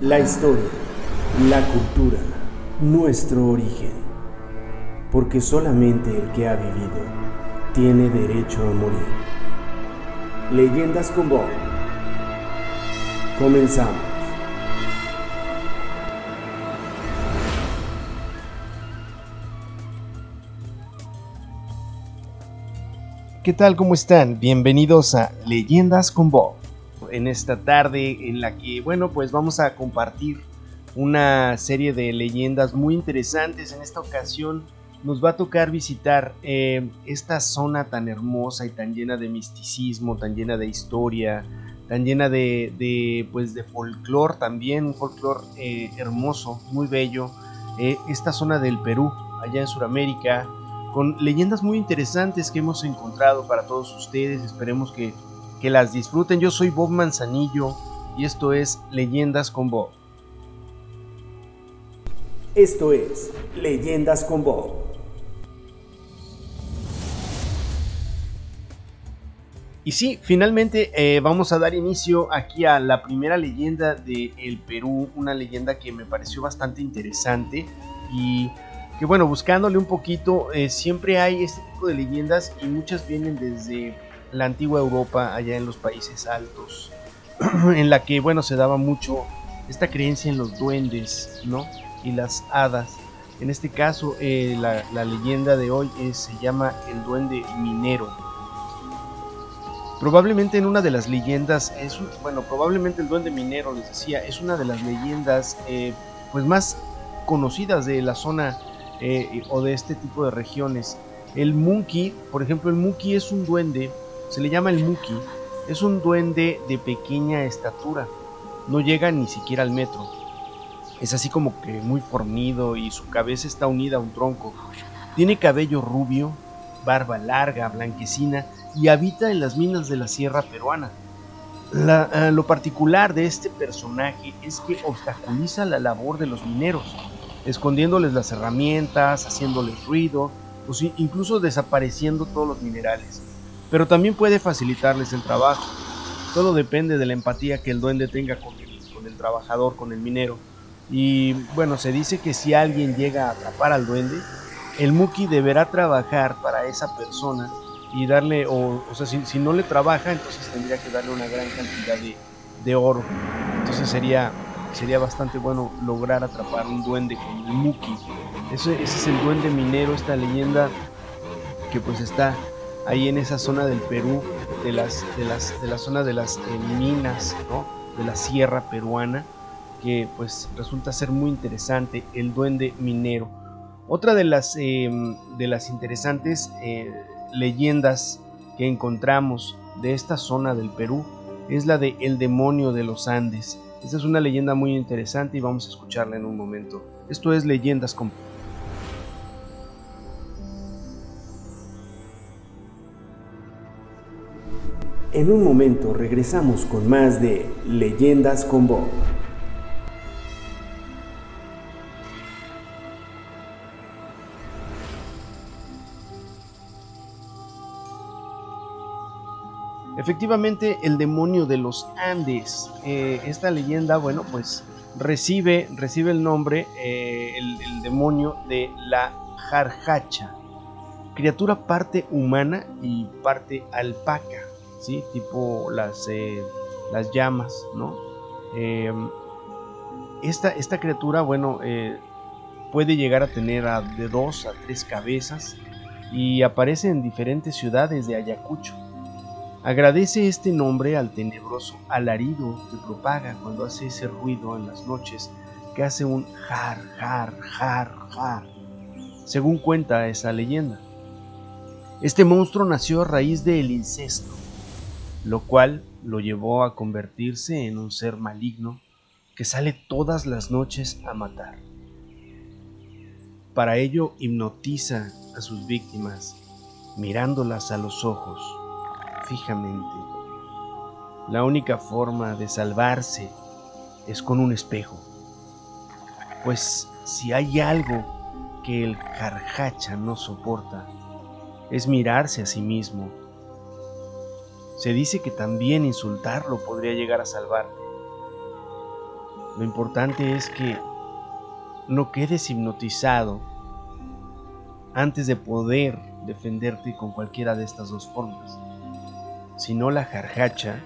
La historia, la cultura, nuestro origen. Porque solamente el que ha vivido tiene derecho a morir. Leyendas con Bob. Comenzamos. ¿Qué tal? ¿Cómo están? Bienvenidos a Leyendas con Bob. En esta tarde en la que, bueno, pues vamos a compartir una serie de leyendas muy interesantes. En esta ocasión nos va a tocar visitar eh, esta zona tan hermosa y tan llena de misticismo, tan llena de historia, tan llena de, pues de folclore también, un folclore eh, hermoso, muy bello. Eh, esta zona del Perú, allá en Sudamérica, con leyendas muy interesantes que hemos encontrado para todos ustedes. Esperemos que, que las disfruten. Yo soy Bob Manzanillo y esto es Leyendas con Bob. Esto es Leyendas con Bob. Y sí, finalmente eh, vamos a dar inicio aquí a la primera leyenda de el Perú, una leyenda que me pareció bastante interesante y que bueno, buscándole un poquito, eh, siempre hay este tipo de leyendas y muchas vienen desde la antigua Europa, allá en los países altos, en la que bueno, se daba mucho esta creencia en los duendes, ¿no? Y las hadas. En este caso, eh, la, leyenda de hoy se llama el duende minero. Probablemente en una de las leyendas, es bueno, probablemente el duende minero, les decía, es una de las leyendas eh, pues más conocidas de la zona eh, o de este tipo de regiones. El Monkey, por ejemplo, el Monkey es un duende, se le llama el Muki, es un duende de pequeña estatura, no llega ni siquiera al metro. Es así como que muy fornido y su cabeza está unida a un tronco. Tiene cabello rubio, barba larga, blanquecina y habita en las minas de la sierra peruana. Eh, lo particular de este personaje es que obstaculiza la labor de los mineros escondiéndoles las herramientas, haciéndoles ruido, o incluso desapareciendo todos los minerales. Pero también puede facilitarles el trabajo. Todo depende de la empatía que el duende tenga con el, con el trabajador, con el minero. Y bueno, se dice que si alguien llega a atrapar al duende, el Muki deberá trabajar para esa persona y darle, o, o sea, si, no le trabaja, entonces tendría que darle una gran cantidad de, de oro. Entonces sería sería bastante bueno lograr atrapar un duende con el Muki. Ese, es el duende minero, esta leyenda que pues está ahí en esa zona del Perú, de las, de las, de la zona de las eh, minas, de la sierra peruana, que pues resulta ser muy interesante, el duende minero. Otra de las, em, de las interesantes eh, leyendas que encontramos de esta zona del Perú es la de el demonio de los Andes. Esta es una leyenda muy interesante y vamos a escucharla en un momento. Esto es Leyendas con... En un momento regresamos con más de Leyendas con Bob. Efectivamente, el demonio de los Andes. Eh, esta leyenda, bueno, pues recibe, recibe el nombre, eh, el, demonio de la Jarjacha. Criatura parte humana y parte alpaca, ¿sí? Tipo las, eh, las llamas, ¿no? Esta, esta, criatura, bueno, puede llegar a tener de dos a tres cabezas y aparece en diferentes ciudades de Ayacucho. Agradece este nombre al tenebroso alarido que propaga cuando hace ese ruido en las noches, que hace un jar, jar, jar, jar, según cuenta esa leyenda. Este monstruo nació a raíz del incesto, lo cual lo llevó a convertirse en un ser maligno que sale todas las noches a matar. Para ello hipnotiza a sus víctimas mirándolas a los ojos fijamente. La única forma de salvarse es con un espejo. Pues si hay algo que el carjacha no soporta, es mirarse a sí mismo. Se dice que también insultarlo podría llegar a salvarte. Lo importante es que no quedes hipnotizado antes de poder defenderte con cualquiera de estas dos formas. Si no, la jarjacha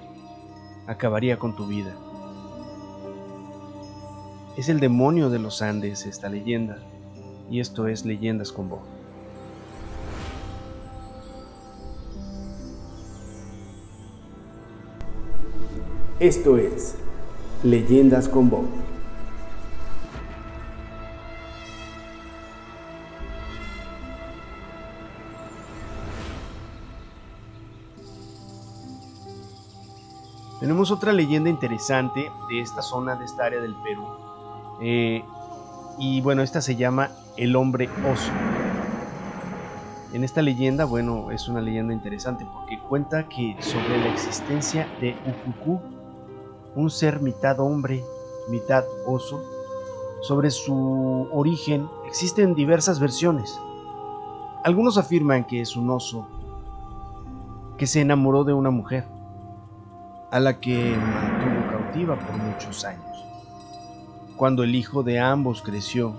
acabaría con tu vida. Es el demonio de los Andes esta leyenda, y esto es Leyendas con Bob. Esto es Leyendas con Bob. Tenemos otra leyenda interesante de esta zona, de esta área del Perú. Eh, y bueno, esta se llama El hombre oso. En esta leyenda, bueno, es una leyenda interesante porque cuenta que sobre la existencia de Ukuku, un ser mitad hombre, mitad oso, sobre su origen existen diversas versiones. Algunos afirman que es un oso que se enamoró de una mujer a la que mantuvo cautiva por muchos años. Cuando el hijo de ambos creció,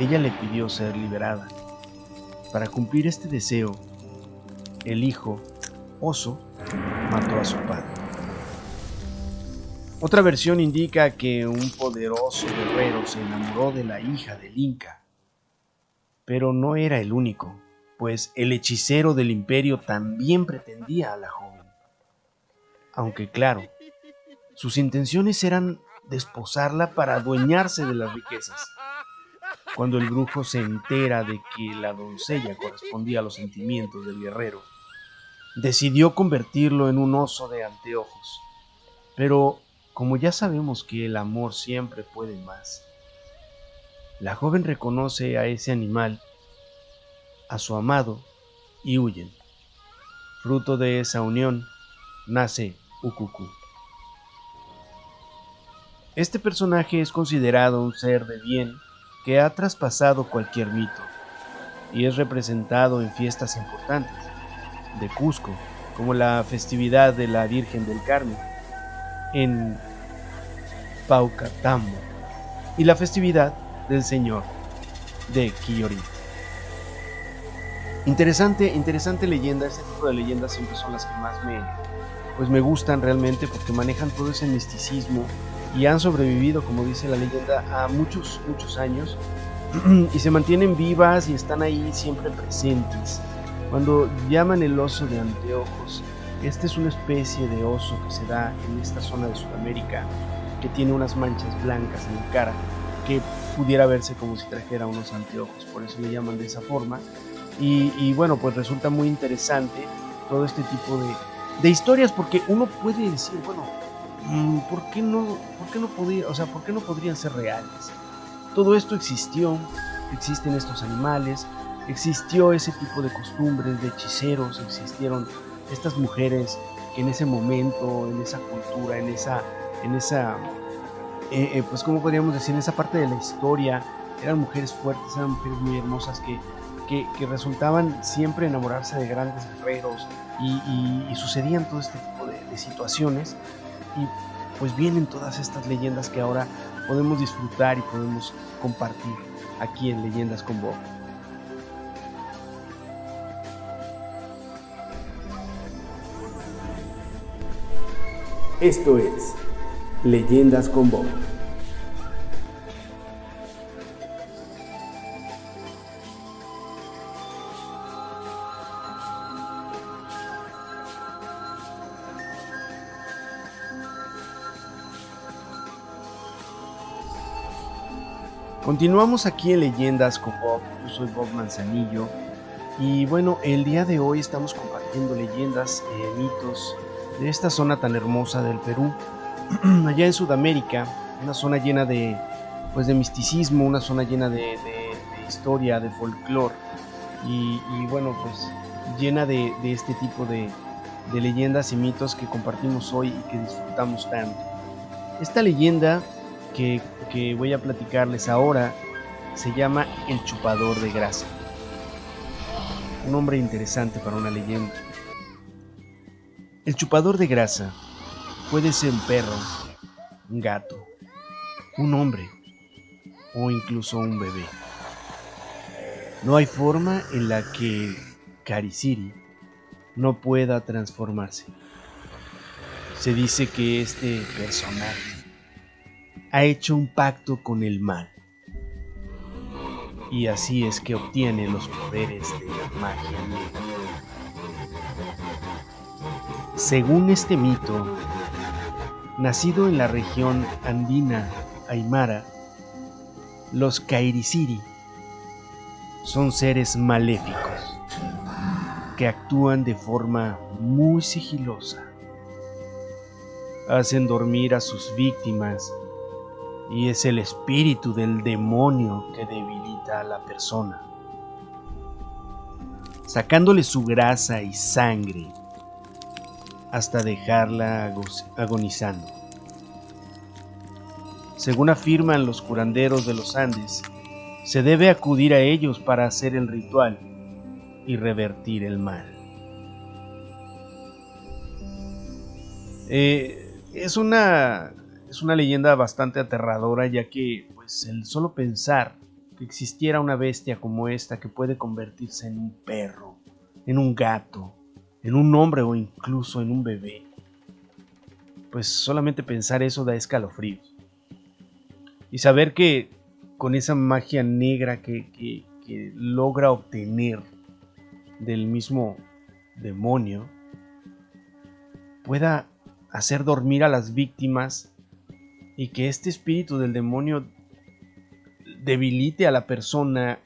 ella le pidió ser liberada. Para cumplir este deseo, el hijo, oso, mató a su padre. Otra versión indica que un poderoso guerrero se enamoró de la hija del Inca, pero no era el único, pues el hechicero del imperio también pretendía a la joven aunque claro, sus intenciones eran desposarla para adueñarse de las riquezas. Cuando el brujo se entera de que la doncella correspondía a los sentimientos del guerrero, decidió convertirlo en un oso de anteojos. Pero como ya sabemos que el amor siempre puede más, la joven reconoce a ese animal, a su amado, y huyen. Fruto de esa unión nace Ukuku. Este personaje es considerado un ser de bien que ha traspasado cualquier mito y es representado en fiestas importantes de Cusco, como la festividad de la Virgen del Carmen en Paucatambo y la festividad del Señor de Quillori. Interesante, interesante leyenda, este tipo de leyendas siempre son las que más me, pues me gustan realmente porque manejan todo ese misticismo y han sobrevivido, como dice la leyenda, a muchos, muchos años y se mantienen vivas y están ahí siempre presentes. Cuando llaman el oso de anteojos, este es una especie de oso que se da en esta zona de Sudamérica, que tiene unas manchas blancas en la cara, que pudiera verse como si trajera unos anteojos, por eso le llaman de esa forma. Y, bueno, pues resulta muy interesante todo este tipo de, de historias, porque uno puede decir, bueno, mm, ¿por qué no, por qué no podía, o sea, por qué no podrían ser reales? Todo esto existió, existen estos animales, existió ese tipo de costumbres de hechiceros, existieron estas mujeres que en ese momento, en esa cultura, en esa, en esa, eh, eh, pues como podríamos decir, en esa parte de la historia, eran mujeres fuertes, eran mujeres muy hermosas que, que resultaban siempre enamorarse de grandes guerreros, y, sucedían todo este tipo de, situaciones y pues vienen todas estas leyendas que ahora podemos disfrutar y podemos compartir aquí en Leyendas con Bob. Esto es Leyendas con Bob. Continuamos aquí en Leyendas con Bob, yo soy Bob Manzanillo. Y bueno, el día de hoy estamos compartiendo leyendas y mitos de esta zona tan hermosa del Perú, allá en Sudamérica, una zona llena de, pues de misticismo, una zona llena de, historia, de folclore y, bueno, pues llena de, este tipo de, de leyendas y mitos que compartimos hoy y que disfrutamos tanto. Esta leyenda que, voy a platicarles ahora se llama El Chupador de Grasa. Un nombre interesante para una leyenda. El chupador de grasa puede ser un perro, un gato, un hombre o incluso un bebé. No hay forma en la que Karisiri no pueda transformarse. Se dice que este personaje ha hecho un pacto con el mal. Y así es que obtiene los poderes de la magia. Según este mito, nacido en la región andina Aymara, los Kairisiri son seres maléficos que actúan de forma muy sigilosa. Hacen dormir a sus víctimas y es el espíritu del demonio que debilita a la persona, sacándole su grasa y sangre hasta dejarla agonizando. Según afirman los curanderos de los Andes, se debe acudir a ellos para hacer el ritual y revertir el mal. Eh, es, una, es una leyenda bastante aterradora ya que pues, el solo pensar que existiera una bestia como esta que puede convertirse en un perro, en un gato, en un hombre o incluso en un bebé, pues solamente pensar eso da escalofríos. Y saber que con esa magia negra que, logra obtener del mismo demonio, pueda hacer dormir a las víctimas y que este espíritu del demonio debilite a la persona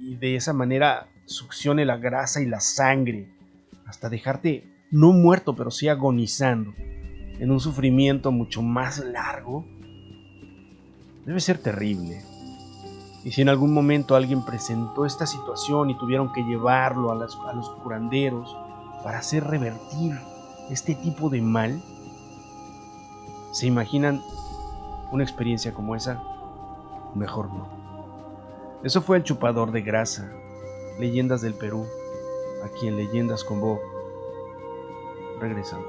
y, de esa manera succione la grasa y la sangre hasta dejarte no muerto pero sí agonizando en un sufrimiento mucho más largo Debe ser terrible. Y si en algún momento alguien presentó esta situación y tuvieron que llevarlo a, los curanderos para hacer revertir este tipo de mal, ¿se imaginan una experiencia como esa? Mejor no. Eso fue el chupador de grasa, leyendas del Perú, aquí en Leyendas con Bob. Regresamos.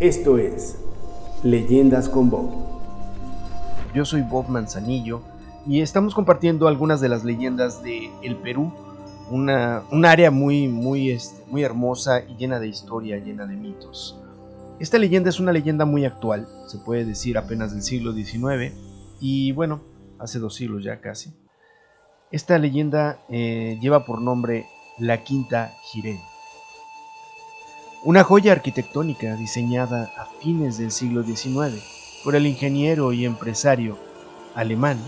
Esto es Leyendas con Bob. Yo soy Bob Manzanillo y estamos compartiendo algunas de las leyendas de el Perú, una, un área muy, muy, este, muy hermosa y llena de historia, llena de mitos. Esta leyenda es una leyenda muy actual, se puede decir apenas del siglo XIX y bueno, hace dos siglos ya casi. Esta leyenda eh, lleva por nombre La Quinta Jirén. Una joya arquitectónica diseñada a fines del siglo XIX por el ingeniero y empresario alemán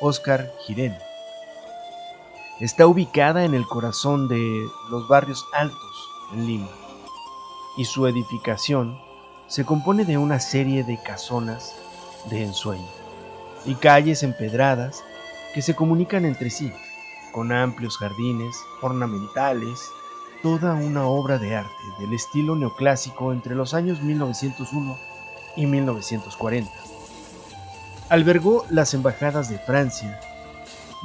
Oskar Girén. Está ubicada en el corazón de los barrios altos en Lima y su edificación se compone de una serie de casonas de ensueño y calles empedradas que se comunican entre sí con amplios jardines ornamentales toda una obra de arte del estilo neoclásico entre los años 1901 y 1940. Albergó las embajadas de Francia,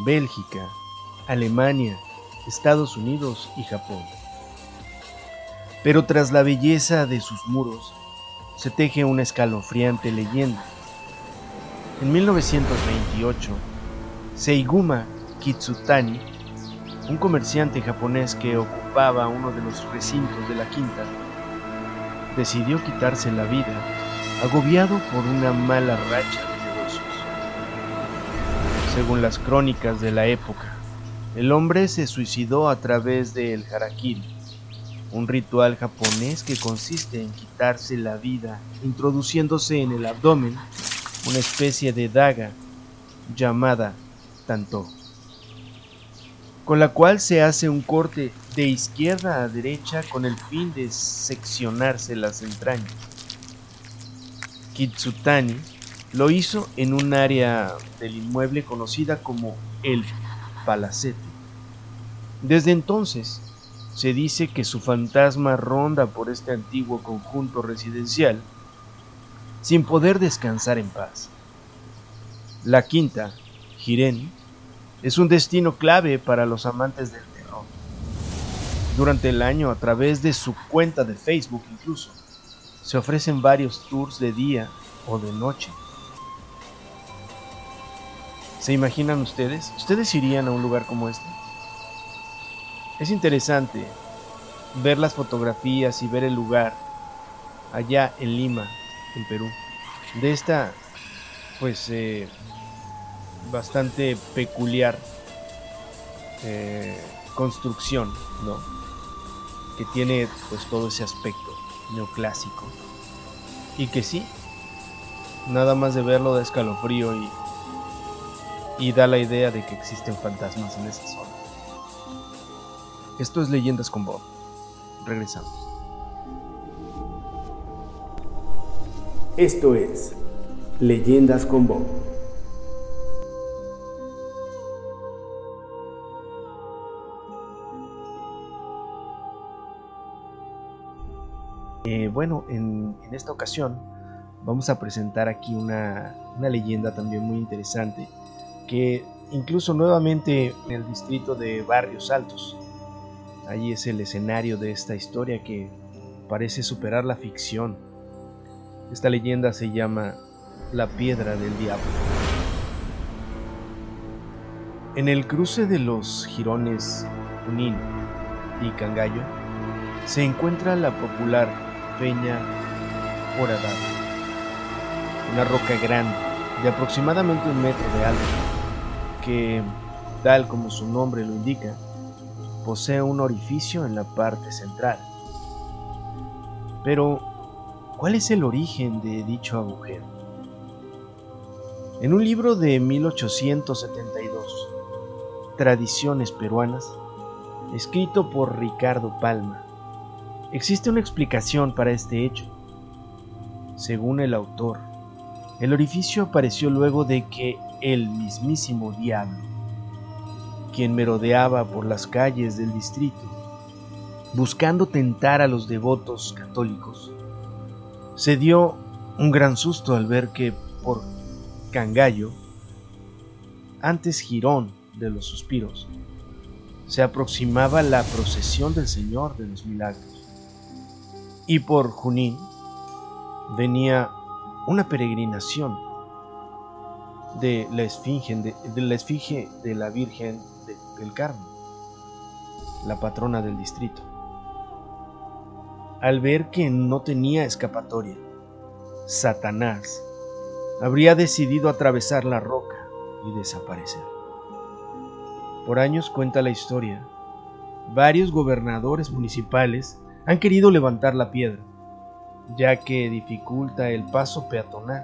Bélgica, Alemania, Estados Unidos y Japón. Pero tras la belleza de sus muros se teje una escalofriante leyenda. En 1928, Seiguma Kitsutani un comerciante japonés que ocupaba uno de los recintos de la quinta, decidió quitarse la vida agobiado por una mala racha de negocios. Según las crónicas de la época, el hombre se suicidó a través del harakiri, un ritual japonés que consiste en quitarse la vida introduciéndose en el abdomen una especie de daga llamada tanto con la cual se hace un corte de izquierda a derecha con el fin de seccionarse las entrañas. Kitsutani lo hizo en un área del inmueble conocida como el Palacete. Desde entonces, se dice que su fantasma ronda por este antiguo conjunto residencial sin poder descansar en paz. La quinta, Jiren, es un destino clave para los amantes del terror. Durante el año, a través de su cuenta de Facebook incluso, se ofrecen varios tours de día o de noche. ¿Se imaginan ustedes? ¿Ustedes irían a un lugar como este? Es interesante ver las fotografías y ver el lugar allá en Lima, en Perú, de esta, pues, eh, bastante peculiar eh, construcción, ¿no? Que tiene, pues, todo ese aspecto neoclásico. Y que sí, nada más de verlo da escalofrío y, y da la idea de que existen fantasmas en esa zona. Esto es Leyendas con Bob. Regresamos. Esto es Leyendas con Bob. Eh, bueno, en, en, esta ocasión vamos a presentar aquí una, una leyenda también muy interesante que incluso nuevamente en el distrito de Barrios Altos Allí es el escenario de esta historia que parece superar la ficción. Esta leyenda se llama La Piedra del Diablo. En el cruce de los jirones Junín y Cangallo se encuentra la popular Peña Horadada, una roca grande de aproximadamente un metro de alto que, tal como su nombre lo indica, posee un orificio en la parte central. Pero, ¿cuál es el origen de dicho agujero? En un libro de 1872, Tradiciones peruanas, escrito por Ricardo Palma, existe una explicación para este hecho. Según el autor, el orificio apareció luego de que el mismísimo diablo quien merodeaba por las calles del distrito, buscando tentar a los devotos católicos. Se dio un gran susto al ver que por Cangallo, antes Girón de los Suspiros, se aproximaba la procesión del Señor de los Milagros. Y por Junín venía una peregrinación de la esfinge de, la esfinge de la Virgen del Carmen, la patrona del distrito. Al ver que no tenía escapatoria, Satanás habría decidido atravesar la roca y desaparecer. Por años cuenta la historia, varios gobernadores municipales han querido levantar la piedra, ya que dificulta el paso peatonal.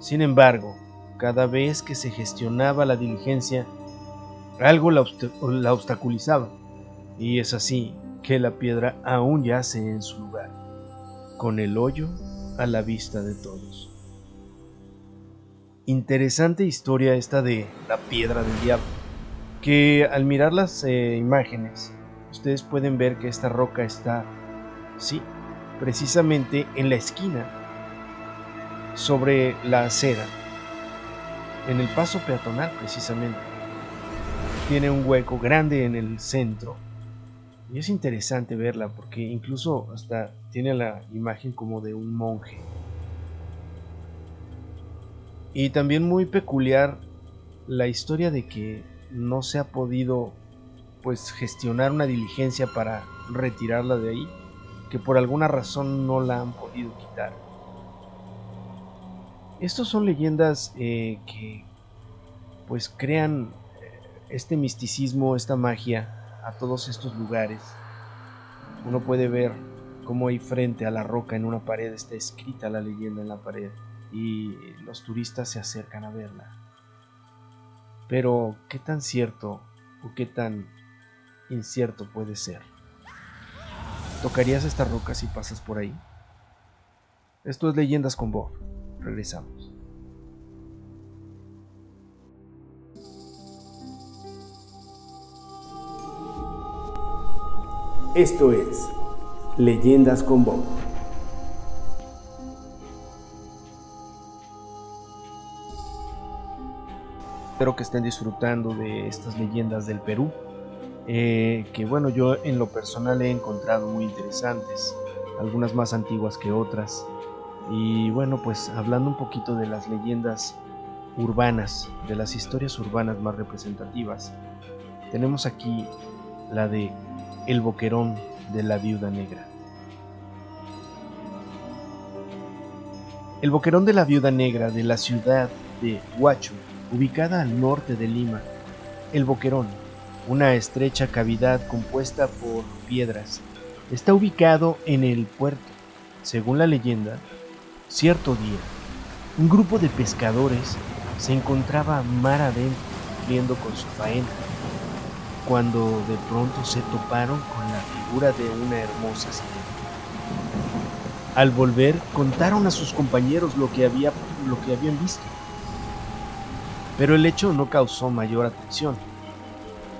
Sin embargo, cada vez que se gestionaba la diligencia, algo la, obstaculizaba, y es así que la piedra aún yace en su lugar, con el hoyo a la vista de todos. Interesante historia esta de la piedra del diablo, que al mirar las eh, imágenes, ustedes pueden ver que esta roca está, sí, precisamente en la esquina, sobre la acera, en el paso peatonal precisamente tiene un hueco grande en el centro. Y es interesante verla porque incluso hasta tiene la imagen como de un monje. Y también muy peculiar la historia de que no se ha podido pues gestionar una diligencia para retirarla de ahí, que por alguna razón no la han podido quitar. Estos son leyendas eh, que pues crean este misticismo, esta magia a todos estos lugares. Uno puede ver cómo ahí frente a la roca en una pared está escrita la leyenda en la pared y los turistas se acercan a verla. Pero, ¿qué tan cierto o qué tan incierto puede ser? ¿Tocarías esta roca si pasas por ahí? Esto es Leyendas con Bob. Regresamos. Esto es Leyendas con Bob. Espero que estén disfrutando de estas leyendas del Perú. eh, que bueno, yo en lo personal he encontrado muy interesantes, algunas más antiguas que otras. Y bueno, pues hablando un poquito de las leyendas urbanas, de las historias urbanas más representativas, tenemos aquí la de El Boquerón de la Viuda Negra. El Boquerón de la Viuda Negra de la ciudad de Huacho, ubicada al norte de Lima. El Boquerón, una estrecha cavidad compuesta por piedras, está ubicado en el puerto. Según la leyenda, cierto día, un grupo de pescadores se encontraba mar adentro cumpliendo con su faena, cuando de pronto se toparon con la figura de una hermosa sirena. Al volver, contaron a sus compañeros lo que, había, lo que habían visto. Pero el hecho no causó mayor atención.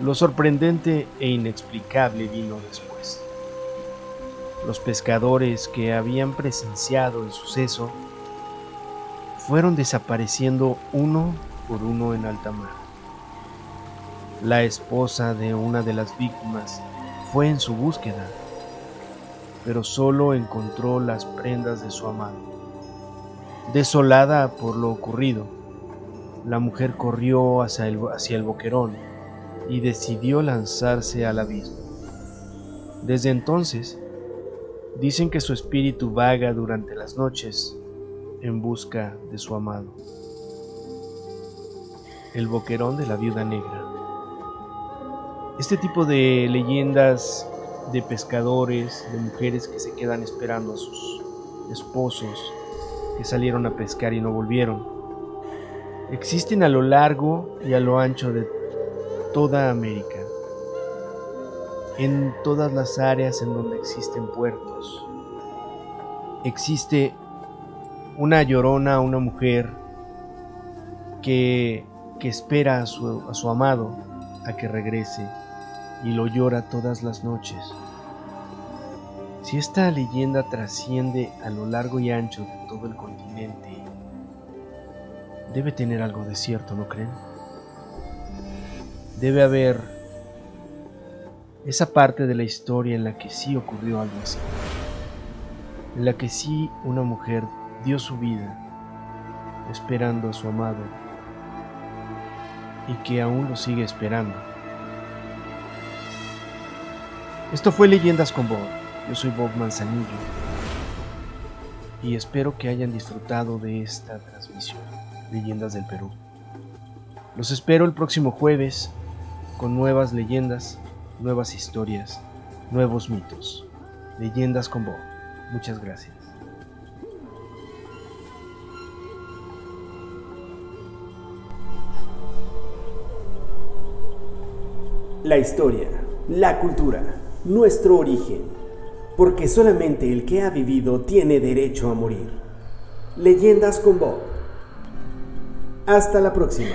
Lo sorprendente e inexplicable vino después. Los pescadores que habían presenciado el suceso fueron desapareciendo uno por uno en alta mar. La esposa de una de las víctimas fue en su búsqueda pero solo encontró las prendas de su amado. Desolada por lo ocurrido, la mujer corrió hacia el, hacia el boquerón y decidió lanzarse al abismo. Desde entonces, dicen que su espíritu vaga durante las noches en busca de su amado. El boquerón de la viuda negra. Este tipo de leyendas de pescadores, de mujeres que se quedan esperando a sus esposos que salieron a pescar y no volvieron. Existen a lo largo y a lo ancho de toda América, en todas las áreas en donde existen puertos. Existe una llorona, una mujer que, que espera a su, a su amado a que regrese y lo llora todas las noches. Si esta leyenda trasciende a lo largo y ancho de todo el continente, debe tener algo de cierto, ¿no creen? Debe haber esa parte de la historia en la que sí ocurrió algo así, en la que sí una mujer dio su vida esperando a su amado y que aún lo sigue esperando. Esto fue Leyendas con Bob. Yo soy Bob Manzanillo y espero que hayan disfrutado de esta transmisión, Leyendas del Perú. Los espero el próximo jueves con nuevas leyendas, nuevas historias, nuevos mitos. Leyendas con Bob. Muchas gracias. La historia, la cultura nuestro origen, porque solamente el que ha vivido tiene derecho a morir. Leyendas con Bob. Hasta la próxima.